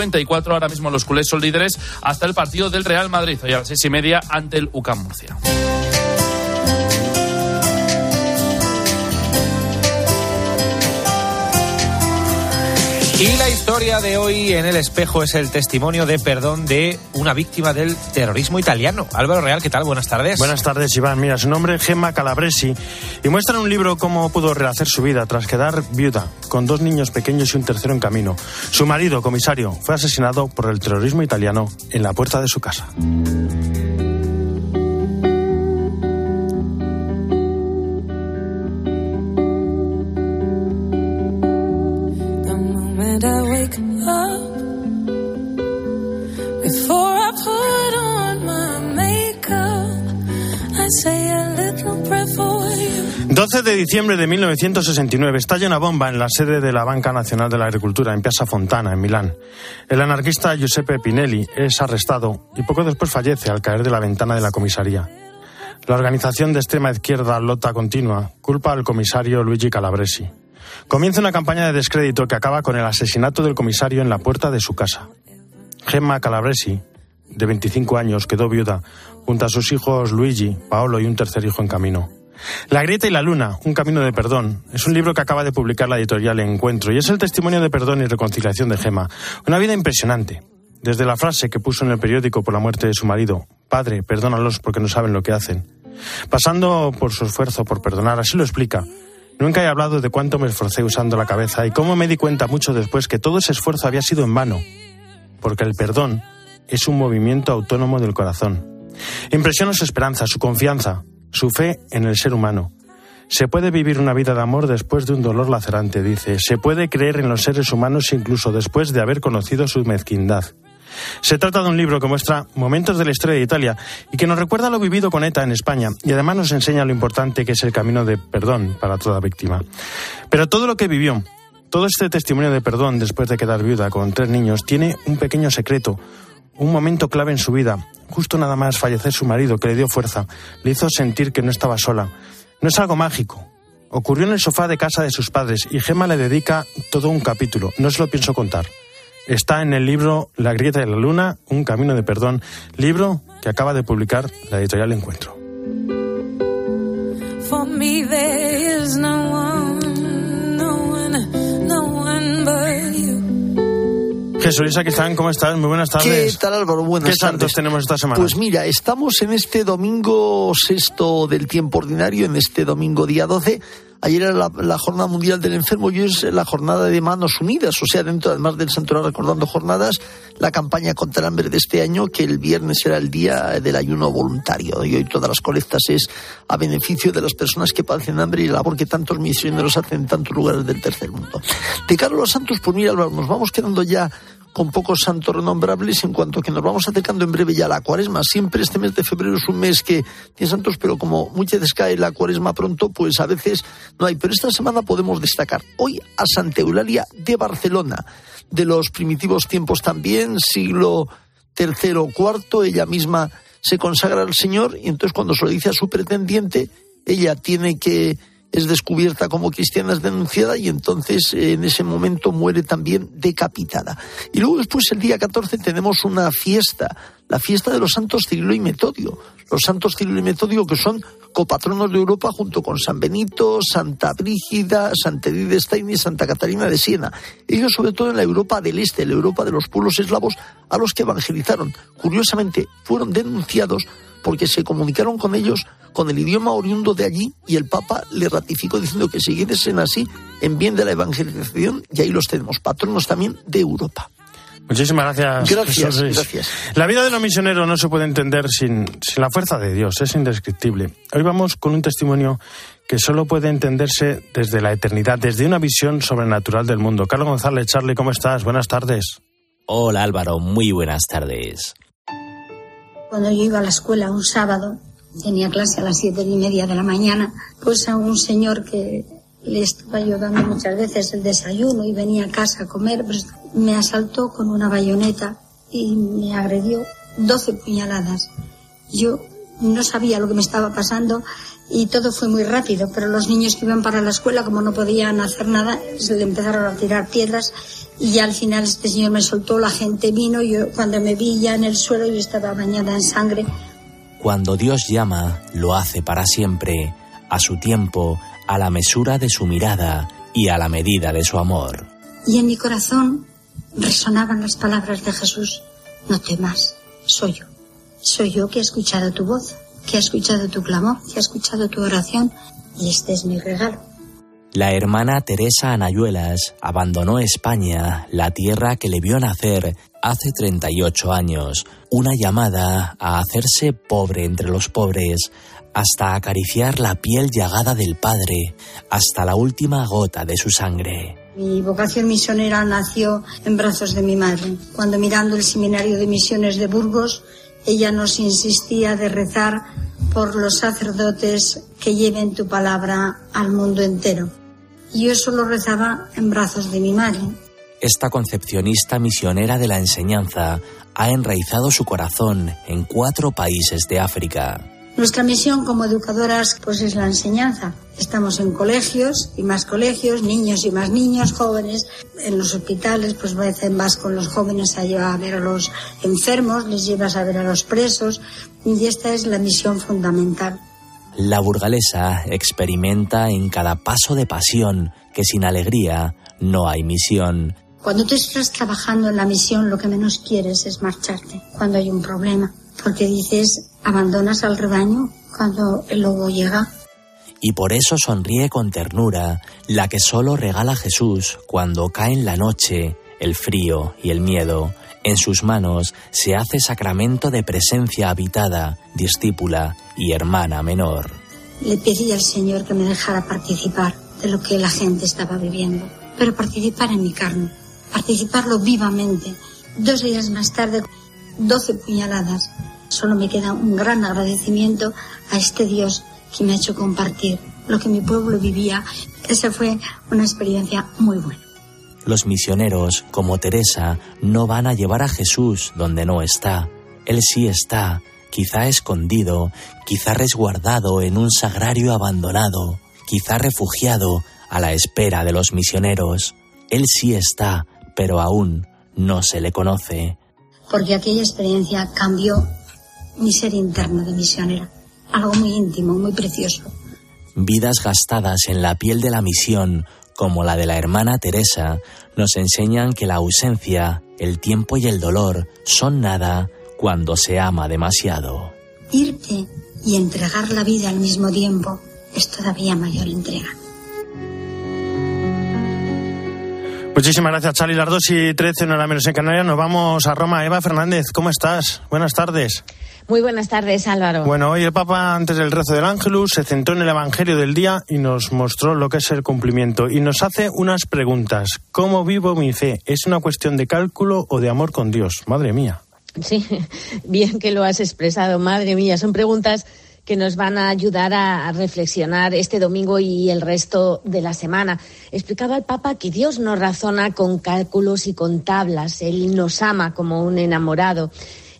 94. Ahora mismo los culés son líderes hasta el partido del Real Madrid, hoy a las seis y media ante el UCAM Murcia. Y la historia de hoy en el espejo es el testimonio de perdón de una víctima del terrorismo italiano. Álvaro Real, ¿qué tal? Buenas tardes. Buenas tardes, Iván. Mira, su nombre es Gemma Calabresi y muestra en un libro cómo pudo rehacer su vida tras quedar viuda, con dos niños pequeños y un tercero en camino. Su marido, comisario, fue asesinado por el terrorismo italiano en la puerta de su casa. 12 de diciembre de 1969 estalla una bomba en la sede de la Banca Nacional de la Agricultura en Piazza Fontana, en Milán. El anarquista Giuseppe Pinelli es arrestado y poco después fallece al caer de la ventana de la comisaría. La organización de extrema izquierda Lotta Continua culpa al comisario Luigi Calabresi. Comienza una campaña de descrédito que acaba con el asesinato del comisario en la puerta de su casa. Gemma Calabresi, de 25 años, quedó viuda junto a sus hijos Luigi, Paolo y un tercer hijo en camino. La grieta y la luna, un camino de perdón, es un libro que acaba de publicar la editorial Encuentro y es el testimonio de perdón y reconciliación de Gema. Una vida impresionante. Desde la frase que puso en el periódico por la muerte de su marido, Padre, perdónalos porque no saben lo que hacen. Pasando por su esfuerzo por perdonar, así lo explica. Nunca he hablado de cuánto me esforcé usando la cabeza y cómo me di cuenta mucho después que todo ese esfuerzo había sido en vano. Porque el perdón es un movimiento autónomo del corazón. Impresiona su esperanza, su confianza, su fe en el ser humano. Se puede vivir una vida de amor después de un dolor lacerante, dice. Se puede creer en los seres humanos incluso después de haber conocido su mezquindad. Se trata de un libro que muestra momentos de la historia de Italia y que nos recuerda lo vivido con ETA en España y además nos enseña lo importante que es el camino de perdón para toda víctima. Pero todo lo que vivió, todo este testimonio de perdón después de quedar viuda con tres niños, tiene un pequeño secreto, un momento clave en su vida, justo nada más fallecer su marido, que le dio fuerza, le hizo sentir que no estaba sola. No es algo mágico. Ocurrió en el sofá de casa de sus padres y Gemma le dedica todo un capítulo. No se lo pienso contar. Está en el libro La grieta de la luna, un camino de perdón, libro que acaba de publicar la editorial Encuentro. Jesús están, ¿cómo estás? Muy buenas tardes. ¿Qué tal Álvaro? Buenas ¿Qué santos tenemos esta semana? Pues mira, estamos en este domingo sexto del tiempo ordinario, en este domingo día 12 Ayer era la, Jornada Mundial del Enfermo y hoy es la Jornada de Manos Unidas, o sea, dentro además del santuario recordando jornadas, la campaña contra el hambre de este año, que el viernes era el día del ayuno voluntario y hoy todas las colectas es a beneficio de las personas que padecen hambre y la labor que tantos misioneros hacen en tantos lugares del tercer mundo. De Carlos Santos, pues mira, nos vamos quedando ya con pocos santos renombrables en cuanto que nos vamos acercando en breve ya a la cuaresma. Siempre este mes de febrero es un mes que tiene santos, pero como muchas veces cae la cuaresma pronto, pues a veces no hay. Pero esta semana podemos destacar hoy a Santa Eulalia de Barcelona, de los primitivos tiempos también, siglo tercero o cuarto, ella misma se consagra al Señor y entonces cuando se lo dice a su pretendiente, ella tiene que es descubierta como cristiana, es denunciada y entonces eh, en ese momento muere también decapitada. Y luego después el día 14 tenemos una fiesta, la fiesta de los santos Cirilo y Metodio. Los santos Cirilo y Metodio que son copatronos de Europa junto con San Benito, Santa Brígida, Santa Edith de Stein y Santa Catarina de Siena. Ellos sobre todo en la Europa del Este, la Europa de los pueblos eslavos a los que evangelizaron. Curiosamente fueron denunciados porque se comunicaron con ellos con el idioma oriundo de allí y el Papa le ratificó diciendo que siguiesen así en bien de la evangelización y ahí los tenemos, patronos también de Europa. Muchísimas gracias. Gracias, gracias. La vida de los misioneros no se puede entender sin, sin, la fuerza de Dios, es indescriptible. Hoy vamos con un testimonio que solo puede entenderse desde la eternidad, desde una visión sobrenatural del mundo. Carlos González, Charlie, ¿cómo estás? Buenas tardes. Hola Álvaro, muy buenas tardes. Cuando yo iba a la escuela un sábado, tenía clase a las siete y media de la mañana, pues a un señor que le estaba ayudando muchas veces el desayuno y venía a casa a comer, pues me asaltó con una bayoneta y me agredió doce puñaladas. Yo no sabía lo que me estaba pasando y todo fue muy rápido, pero los niños que iban para la escuela, como no podían hacer nada, se le empezaron a tirar piedras y ya al final este señor me soltó, la gente vino, yo cuando me vi ya en el suelo yo estaba bañada en sangre. Cuando Dios llama, lo hace para siempre, a su tiempo, a la mesura de su mirada y a la medida de su amor. Y en mi corazón resonaban las palabras de Jesús, no temas, soy yo. Soy yo que he escuchado tu voz, que he escuchado tu clamor, que he escuchado tu oración y este es mi regalo. La hermana Teresa Anayuelas abandonó España, la tierra que le vio nacer hace 38 años, una llamada a hacerse pobre entre los pobres, hasta acariciar la piel llagada del Padre, hasta la última gota de su sangre. Mi vocación misionera nació en brazos de mi madre, cuando mirando el seminario de misiones de Burgos, ella nos insistía de rezar por los sacerdotes que lleven tu palabra al mundo entero. Y yo solo rezaba en brazos de mi madre. Esta concepcionista misionera de la enseñanza ha enraizado su corazón en cuatro países de África. Nuestra misión como educadoras pues es la enseñanza. Estamos en colegios y más colegios, niños y más niños, jóvenes. En los hospitales pues a veces vas con los jóvenes a, llevar a ver a los enfermos, les llevas a ver a los presos y esta es la misión fundamental. La burgalesa experimenta en cada paso de pasión que sin alegría no hay misión. Cuando tú estás trabajando en la misión lo que menos quieres es marcharte cuando hay un problema porque dices, abandonas al rebaño cuando el lobo llega. Y por eso sonríe con ternura la que solo regala Jesús cuando cae en la noche el frío y el miedo. En sus manos se hace sacramento de presencia habitada, discípula y hermana menor. Le pedí al Señor que me dejara participar de lo que la gente estaba viviendo, pero participar en mi carne, participarlo vivamente. Dos días más tarde, doce puñaladas Solo me queda un gran agradecimiento a este Dios que me ha hecho compartir lo que mi pueblo vivía. Esa fue una experiencia muy buena. Los misioneros, como Teresa, no van a llevar a Jesús donde no está. Él sí está, quizá escondido, quizá resguardado en un sagrario abandonado, quizá refugiado a la espera de los misioneros. Él sí está, pero aún no se le conoce. Porque aquella experiencia cambió mi ser interno de misionera. Algo muy íntimo, muy precioso. Vidas gastadas en la piel de la misión, como la de la hermana Teresa, nos enseñan que la ausencia, el tiempo y el dolor son nada cuando se ama demasiado. Irte y entregar la vida al mismo tiempo es todavía mayor entrega. Muchísimas gracias, Charlie. Las 2 y 13, no la menos en Canarias. Nos vamos a Roma. Eva Fernández, ¿cómo estás? Buenas tardes. Muy buenas tardes, Álvaro. Bueno, hoy el Papa, antes del rezo del Ángelus, se centró en el Evangelio del día y nos mostró lo que es el cumplimiento. Y nos hace unas preguntas. ¿Cómo vivo mi fe? ¿Es una cuestión de cálculo o de amor con Dios? Madre mía. Sí, bien que lo has expresado, madre mía. Son preguntas que nos van a ayudar a reflexionar este domingo y el resto de la semana. Explicaba el Papa que Dios no razona con cálculos y con tablas, Él nos ama como un enamorado.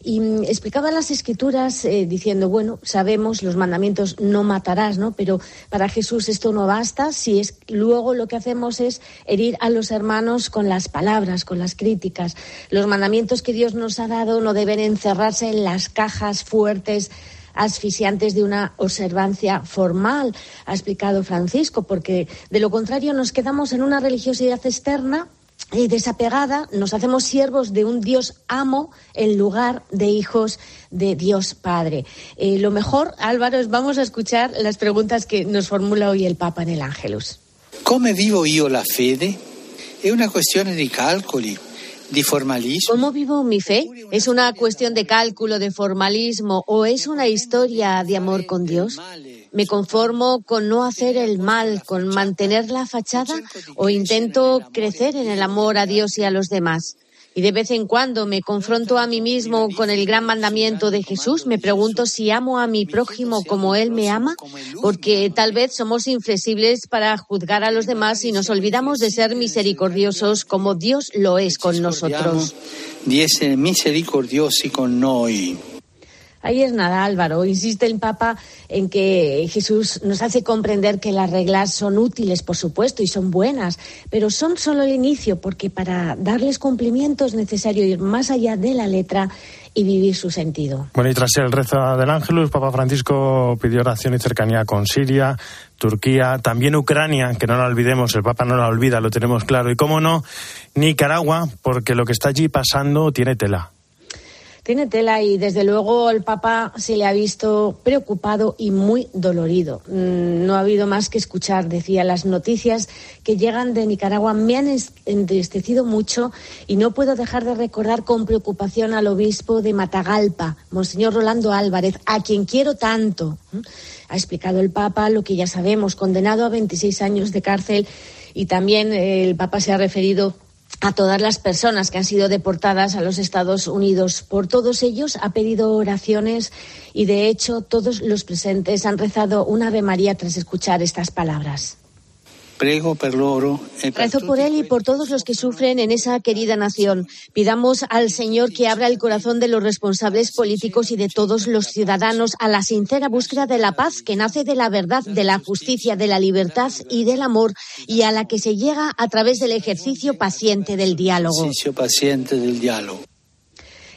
Y mm, explicaba las escrituras eh, diciendo, bueno, sabemos los mandamientos no matarás, ¿no? Pero para Jesús esto no basta si es luego lo que hacemos es herir a los hermanos con las palabras, con las críticas. Los mandamientos que Dios nos ha dado no deben encerrarse en las cajas fuertes asfixiantes de una observancia formal, ha explicado Francisco, porque de lo contrario nos quedamos en una religiosidad externa y desapegada, nos hacemos siervos de un Dios amo en lugar de hijos de Dios Padre. Eh, lo mejor, Álvaro, es vamos a escuchar las preguntas que nos formula hoy el Papa en el Ángelus. ¿Cómo vivo yo la fede? Es una cuestión de cálculo. ¿Cómo vivo mi fe? ¿Es una cuestión de cálculo, de formalismo o es una historia de amor con Dios? ¿Me conformo con no hacer el mal, con mantener la fachada o intento crecer en el amor a Dios y a los demás? Y de vez en cuando me confronto a mí mismo con el gran mandamiento de Jesús. Me pregunto si amo a mi prójimo como Él me ama, porque tal vez somos inflexibles para juzgar a los demás y nos olvidamos de ser misericordiosos como Dios lo es con nosotros. misericordiosi con noi. Ahí es nada, Álvaro. Insiste el Papa en que Jesús nos hace comprender que las reglas son útiles, por supuesto, y son buenas, pero son solo el inicio, porque para darles cumplimiento es necesario ir más allá de la letra y vivir su sentido. Bueno, y tras el rezo del Ángelus, Papa Francisco pidió oración y cercanía con Siria, Turquía, también Ucrania, que no la olvidemos, el Papa no la olvida, lo tenemos claro, y cómo no, Nicaragua, porque lo que está allí pasando tiene tela tiene tela y desde luego el Papa se le ha visto preocupado y muy dolorido. Mm, no ha habido más que escuchar, decía, las noticias que llegan de Nicaragua me han entristecido mucho y no puedo dejar de recordar con preocupación al obispo de Matagalpa, Monseñor Rolando Álvarez, a quien quiero tanto. Ha explicado el Papa lo que ya sabemos, condenado a 26 años de cárcel y también el Papa se ha referido a todas las personas que han sido deportadas a los Estados Unidos. Por todos ellos ha pedido oraciones y, de hecho, todos los presentes han rezado un Ave María tras escuchar estas palabras. Rezo por él y por todos los que sufren en esa querida nación. Pidamos al Señor que abra el corazón de los responsables políticos y de todos los ciudadanos a la sincera búsqueda de la paz que nace de la verdad, de la justicia, de la libertad y del amor y a la que se llega a través del ejercicio paciente del diálogo. Ejercicio paciente del diálogo.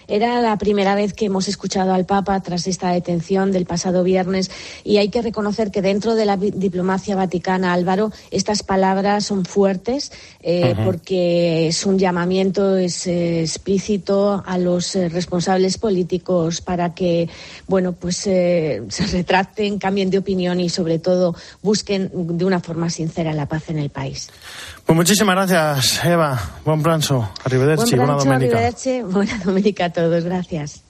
Era la primera vez que hemos escuchado al Papa tras esta detención del pasado viernes y hay que reconocer que dentro de la diplomacia vaticana, Álvaro, estas palabras son fuertes eh, porque es un llamamiento es, eh, explícito a los eh, responsables políticos para que, bueno, pues se retracten, cambien de opinión y sobre todo busquen de una forma sincera la paz en el país. Pues muchísimas gracias, Eva. Buen pranzo. Arrivederci. Buena domenica. Buena domenica a todos. Gracias.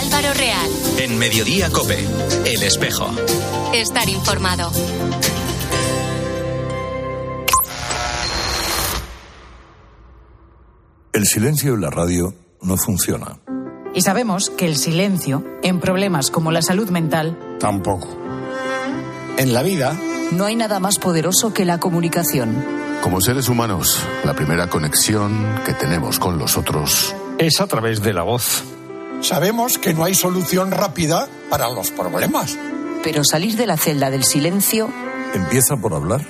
Álvaro Real. En Mediodía Cope. El espejo. Estar informado. El silencio en la radio no funciona. Y sabemos que el silencio, en problemas como la salud mental, tampoco. En la vida, no hay nada más poderoso que la comunicación. Como seres humanos, la primera conexión que tenemos con los otros es a través de la voz. Sabemos que no hay solución rápida para los problemas. Pero salir de la celda del silencio empieza por hablar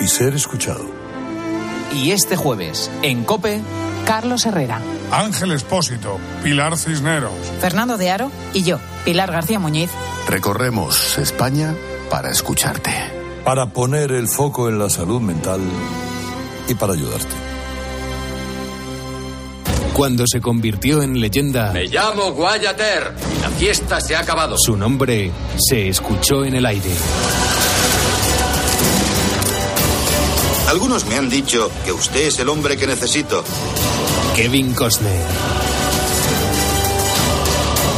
y ser escuchado. Y este jueves, en Cope, Carlos Herrera, Ángel Espósito, Pilar Cisneros, Fernando de Aro y yo, Pilar García Muñiz. Recorremos España para escucharte. Para poner el foco en la salud mental y para ayudarte. Cuando se convirtió en leyenda. Me llamo Guayater. La fiesta se ha acabado. Su nombre se escuchó en el aire. Algunos me han dicho que usted es el hombre que necesito. Kevin Costner.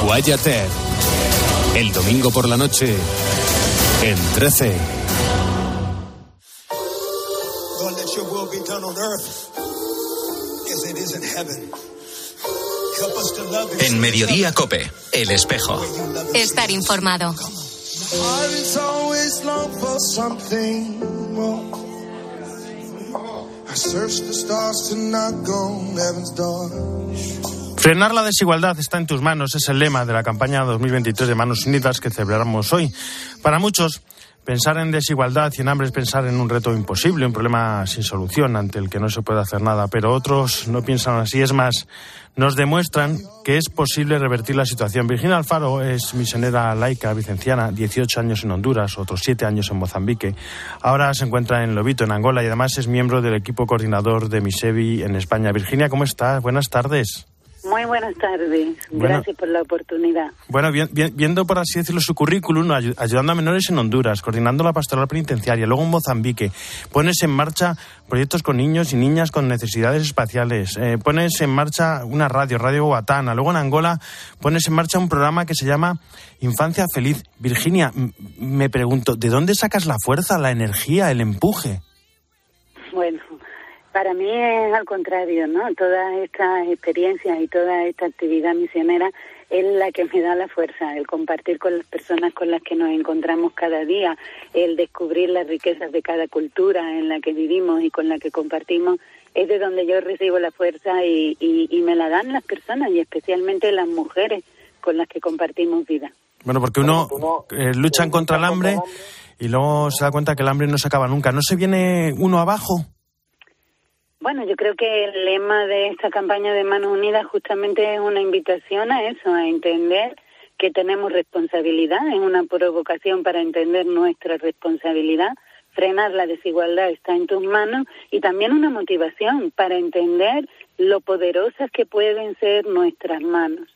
Guayater. El domingo por la noche en 13. En Mediodía Cope, El Espejo. Estar informado. Frenar la desigualdad está en tus manos, es el lema de la campaña 2023 de Manos Unidas que celebramos hoy. Para muchos, pensar en desigualdad y en hambre es pensar en un reto imposible, un problema sin solución ante el que no se puede hacer nada, pero otros no piensan así. Es más, nos demuestran que es posible revertir la situación. Virginia Alfaro es misionera laica vicenciana, 18 años en Honduras, otros 7 años en Mozambique. Ahora se encuentra en Lobito, en Angola, y además es miembro del equipo coordinador de Misevi en España. Virginia, ¿cómo estás? Buenas tardes. Muy buenas tardes. Gracias por la oportunidad. Bueno, viendo por así decirlo su currículum, ayudando a menores en Honduras, coordinando la pastoral penitenciaria, luego en Mozambique, pones en marcha proyectos con niños y niñas con necesidades espaciales, eh, pones en marcha una radio, Radio Guatana, luego en Angola pones en marcha un programa que se llama Infancia Feliz. Virginia, me pregunto, ¿de dónde sacas la fuerza, la energía, el empuje? Bueno, para mí es al contrario, ¿no? Todas estas experiencias y toda esta actividad misionera es la que me da la fuerza, el compartir con las personas con las que nos encontramos cada día, el descubrir las riquezas de cada cultura en la que vivimos y con la que compartimos, es de donde yo recibo la fuerza y, y, y me la dan las personas y especialmente las mujeres con las que compartimos vida. Bueno, porque uno eh, luchan contra el hambre y luego se da cuenta que el hambre no se acaba nunca. ¿No se viene uno abajo? Bueno, yo creo que el lema de esta campaña de Manos Unidas justamente es una invitación a eso, a entender que tenemos responsabilidad, es una provocación para entender nuestra responsabilidad, frenar la desigualdad está en tus manos y también una motivación para entender lo poderosas que pueden ser nuestras manos.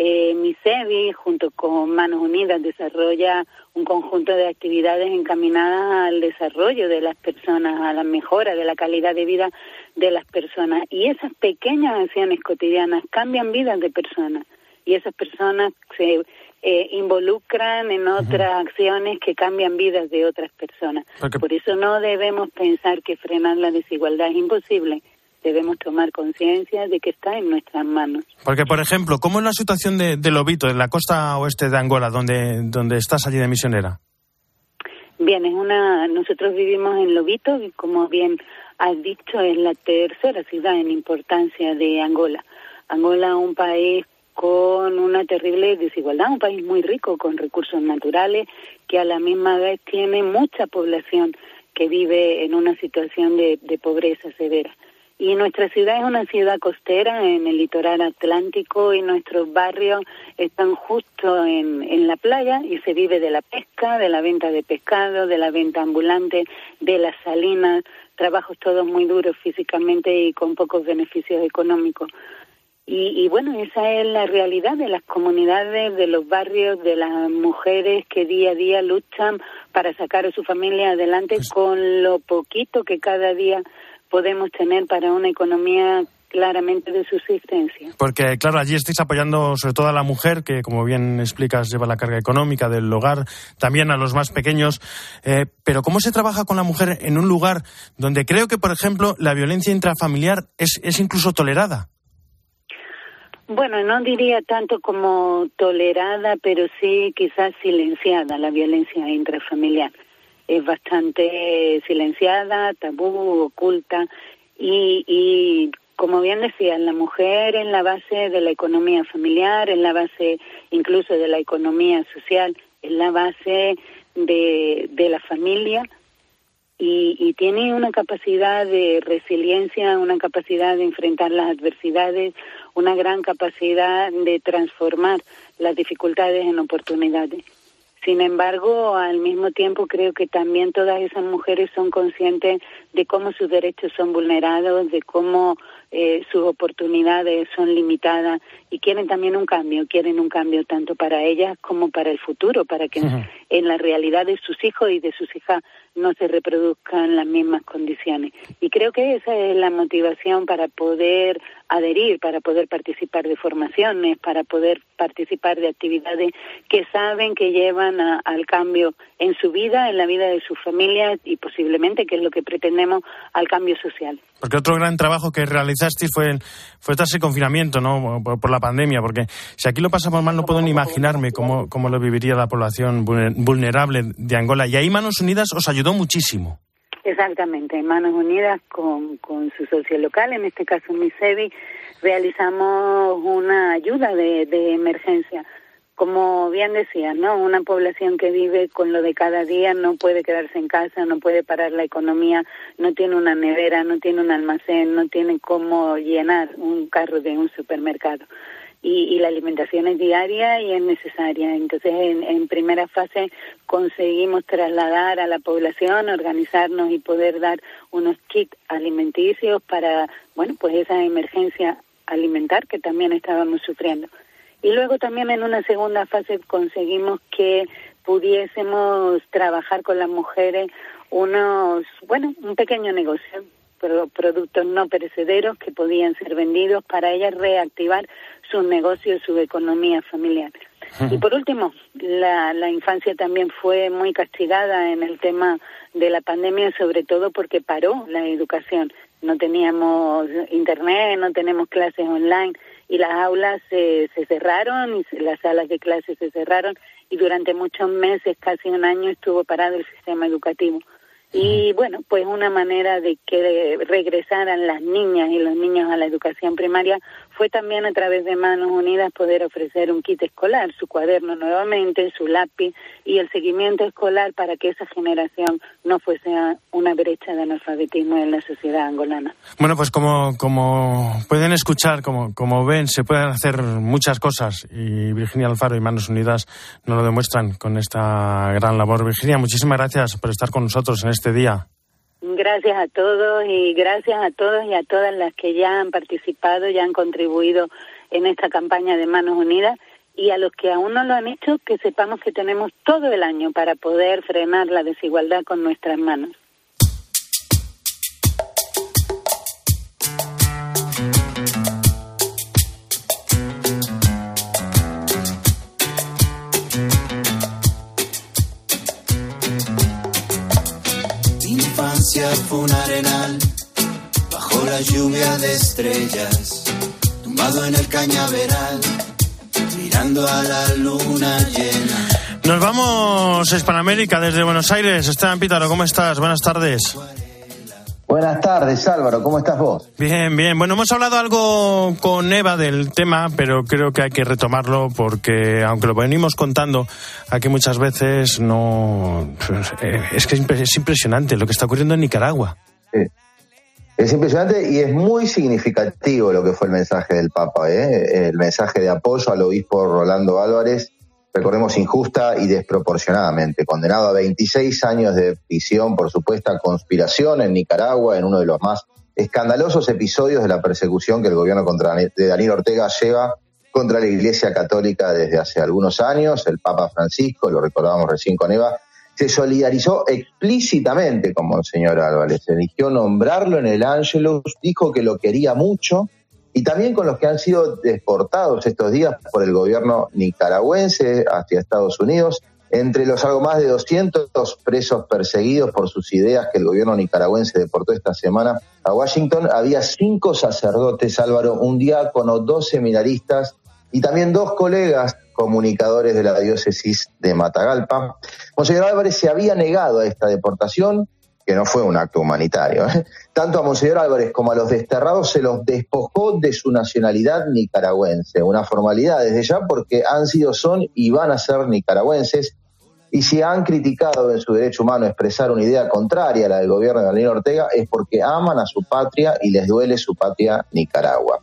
Eh, MISEVI, junto con Manos Unidas, desarrolla un conjunto de actividades encaminadas al desarrollo de las personas, a la mejora de la calidad de vida de las personas. Y esas pequeñas acciones cotidianas cambian vidas de personas. Y esas personas se eh, involucran en otras acciones que cambian vidas de otras personas. Por eso no debemos pensar que frenar la desigualdad es imposible debemos tomar conciencia de que está en nuestras manos. Porque, por ejemplo, ¿cómo es la situación de, de Lobito, en la costa oeste de Angola, donde, donde estás allí de misionera? Bien, es una, nosotros vivimos en Lobito y como bien has dicho es la tercera ciudad en importancia de Angola. Angola un país con una terrible desigualdad, un país muy rico con recursos naturales que a la misma vez tiene mucha población que vive en una situación de pobreza severa. Y nuestra ciudad es una ciudad costera en el litoral atlántico y nuestros barrios están justo en, en la playa y se vive de la pesca, de la venta de pescado, de la venta ambulante, de las salinas, trabajos todos muy duros físicamente y con pocos beneficios económicos. Y, y, bueno, esa es la realidad de las comunidades, de los barrios, de las mujeres que día a día luchan para sacar a su familia adelante pues con lo poquito que cada día podemos tener para una economía claramente de subsistencia. Porque, claro, allí estáis apoyando sobre todo a la mujer, que como bien explicas lleva la carga económica del hogar, también a los más pequeños. Eh, pero ¿cómo se trabaja con la mujer en un lugar donde creo que, por ejemplo, la violencia intrafamiliar es, es incluso tolerada? Bueno, no diría tanto como tolerada, pero sí quizás silenciada la violencia intrafamiliar es bastante silenciada, tabú, oculta y, y como bien decía, la mujer en la base de la economía familiar, en la base incluso de la economía social, en la base de, de la familia y, y, tiene una capacidad de resiliencia, una capacidad de enfrentar las adversidades, una gran capacidad de transformar las dificultades en oportunidades. Sin embargo, al mismo tiempo creo que también todas esas mujeres son conscientes de cómo sus derechos son vulnerados, de cómo eh, sus oportunidades son limitadas y quieren también un cambio, quieren un cambio tanto para ellas como para el futuro, para que en la realidad de sus hijos y de sus hijas no se reproduzcan las mismas condiciones. Y creo que esa es la motivación para poder adherir, para poder participar de formaciones, para poder participar de actividades que saben que llevan al cambio en su vida, en la vida de sus familias y posiblemente, que es lo que al cambio social. Porque otro gran trabajo que realizasteis fue, fue tras el confinamiento, ¿no? Por, la pandemia, porque si aquí lo pasamos mal no puedo ni imaginarme cómo, cómo lo viviría la población vulnerable de Angola. Y ahí Manos Unidas os ayudó muchísimo. Exactamente, Manos Unidas con, con su socio local, en este caso MISEVI, realizamos una ayuda de, de emergencia como bien decía, ¿no? Una población que vive con lo de cada día no puede quedarse en casa, no puede parar la economía, no tiene una nevera, no tiene un almacén, no tiene cómo llenar un carro de un supermercado. Y, y la alimentación es diaria y es necesaria. Entonces, en, en primera fase conseguimos trasladar a la población, organizarnos y poder dar unos kits alimenticios para, bueno, pues esa emergencia alimentar que también estábamos sufriendo. Y luego también en una segunda fase conseguimos que pudiésemos trabajar con las mujeres unos, bueno, un pequeño negocio, productos no perecederos que podían ser vendidos para ellas reactivar sus negocios, su economía familiar. Y por último, la, la infancia también fue muy castigada en el tema de la pandemia, sobre todo porque paró la educación. No teníamos internet, no tenemos clases online y las aulas se, se cerraron y las salas de clases se cerraron y durante muchos meses, casi un año, estuvo parado el sistema educativo. Y bueno, pues una manera de que regresaran las niñas y los niños a la educación primaria fue también a través de Manos Unidas poder ofrecer un kit escolar, su cuaderno nuevamente, su lápiz y el seguimiento escolar para que esa generación no fuese una brecha de analfabetismo en la sociedad angolana. Bueno, pues como, como pueden escuchar, como, como ven, se pueden hacer muchas cosas y Virginia Alfaro y Manos Unidas nos lo demuestran con esta gran labor. Virginia, muchísimas gracias por estar con nosotros en este día. Gracias a todos y gracias a todos y a todas las que ya han participado, ya han contribuido en esta campaña de Manos Unidas y a los que aún no lo han hecho, que sepamos que tenemos todo el año para poder frenar la desigualdad con nuestras manos. Fue un arenal bajo la lluvia de estrellas, tumbado en el cañaveral, mirando a la luna llena. Nos vamos a Hispanoamérica desde Buenos Aires. Esteban Pítaro, ¿cómo estás? Buenas tardes. Buenas tardes, Álvaro. ¿Cómo estás vos? Bien, bien. Bueno, hemos hablado algo con Eva del tema, pero creo que hay que retomarlo porque, aunque lo venimos contando aquí muchas veces, no. Eh, es que es impresionante lo que está ocurriendo en Nicaragua. Sí. Es impresionante y es muy significativo lo que fue el mensaje del Papa, ¿eh? el mensaje de apoyo al obispo Rolando Álvarez recordemos, injusta y desproporcionadamente, condenado a 26 años de prisión por supuesta conspiración en Nicaragua, en uno de los más escandalosos episodios de la persecución que el gobierno contra, de Daniel Ortega lleva contra la Iglesia Católica desde hace algunos años. El Papa Francisco, lo recordábamos recién con Eva, se solidarizó explícitamente con Monseñor Álvarez, eligió nombrarlo en el Ángelus, dijo que lo quería mucho y también con los que han sido deportados estos días por el gobierno nicaragüense hacia Estados Unidos. Entre los algo más de 200 presos perseguidos por sus ideas que el gobierno nicaragüense deportó esta semana a Washington, había cinco sacerdotes, Álvaro, un diácono, dos seminaristas y también dos colegas comunicadores de la diócesis de Matagalpa. Monseñor Álvarez se había negado a esta deportación, que no fue un acto humanitario. ¿eh? Tanto a Monseñor Álvarez como a los desterrados se los despojó de su nacionalidad nicaragüense, una formalidad desde ya porque han sido, son y van a ser nicaragüenses y si han criticado en su derecho humano expresar una idea contraria a la del gobierno de Daniel Ortega es porque aman a su patria y les duele su patria Nicaragua.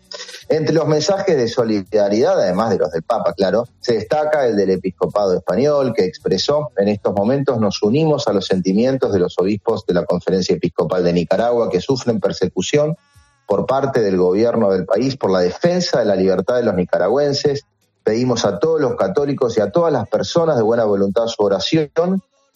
Entre los mensajes de solidaridad, además de los del Papa, claro, se destaca el del episcopado español que expresó en estos momentos nos unimos a los sentimientos de los obispos de la Conferencia Episcopal de Nicaragua que sufren persecución por parte del gobierno del país por la defensa de la libertad de los nicaragüenses Pedimos a todos los católicos y a todas las personas de buena voluntad su oración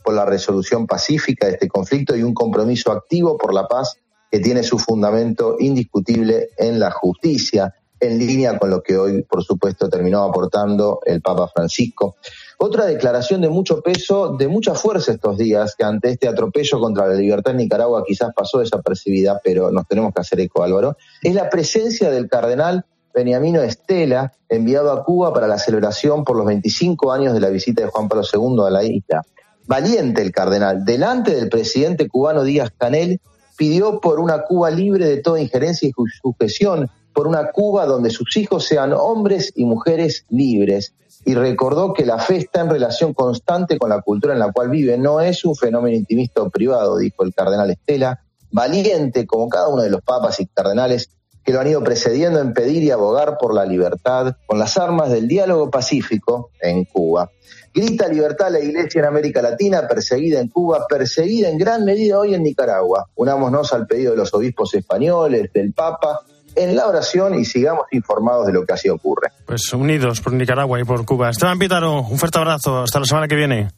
por la resolución pacífica de este conflicto y un compromiso activo por la paz que tiene su fundamento indiscutible en la justicia, en línea con lo que hoy, por supuesto, terminó aportando el Papa Francisco. Otra declaración de mucho peso, de mucha fuerza estos días, que ante este atropello contra la libertad en Nicaragua quizás pasó desapercibida, pero nos tenemos que hacer eco, Álvaro, es la presencia del cardenal Beniamino Estela, enviado a Cuba para la celebración por los 25 años de la visita de Juan Pablo II a la isla. Valiente el cardenal, delante del presidente cubano Díaz Canel, pidió por una Cuba libre de toda injerencia y sujeción, por una Cuba donde sus hijos sean hombres y mujeres libres, y recordó que la fe está en relación constante con la cultura en la cual vive, no es un fenómeno intimista o privado, dijo el cardenal Estela, valiente como cada uno de los papas y cardenales que lo han ido precediendo en pedir y abogar por la libertad con las armas del diálogo pacífico en Cuba. Grita libertad la Iglesia en América Latina, perseguida en Cuba, perseguida en gran medida hoy en Nicaragua. Unámonos al pedido de los obispos españoles, del Papa, en la oración y sigamos informados de lo que así ocurre. Pues unidos por Nicaragua y por Cuba. Esteban Pítaro, un fuerte abrazo. Hasta la semana que viene.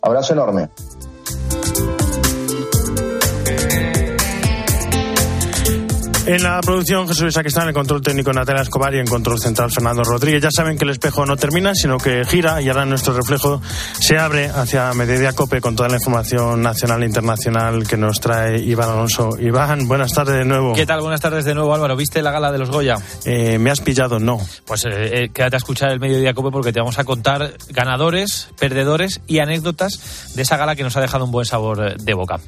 Abrazo enorme. En la producción, Jesús Sacristán, en el control técnico Natalia Escobar y en control central Fernando Rodríguez. Ya saben que el espejo no termina, sino que gira y ahora nuestro reflejo se abre hacia Mediodía Cope con toda la información nacional e internacional que nos trae Iván Alonso. Iván, buenas tardes de nuevo. ¿Qué tal? Buenas tardes de nuevo, Álvaro. ¿Viste la gala de los Goya? Eh, me has pillado, no. Pues eh, eh, quédate a escuchar el Mediodía Cope porque te vamos a contar ganadores, perdedores y anécdotas de esa gala que nos ha dejado un buen sabor eh, de boca.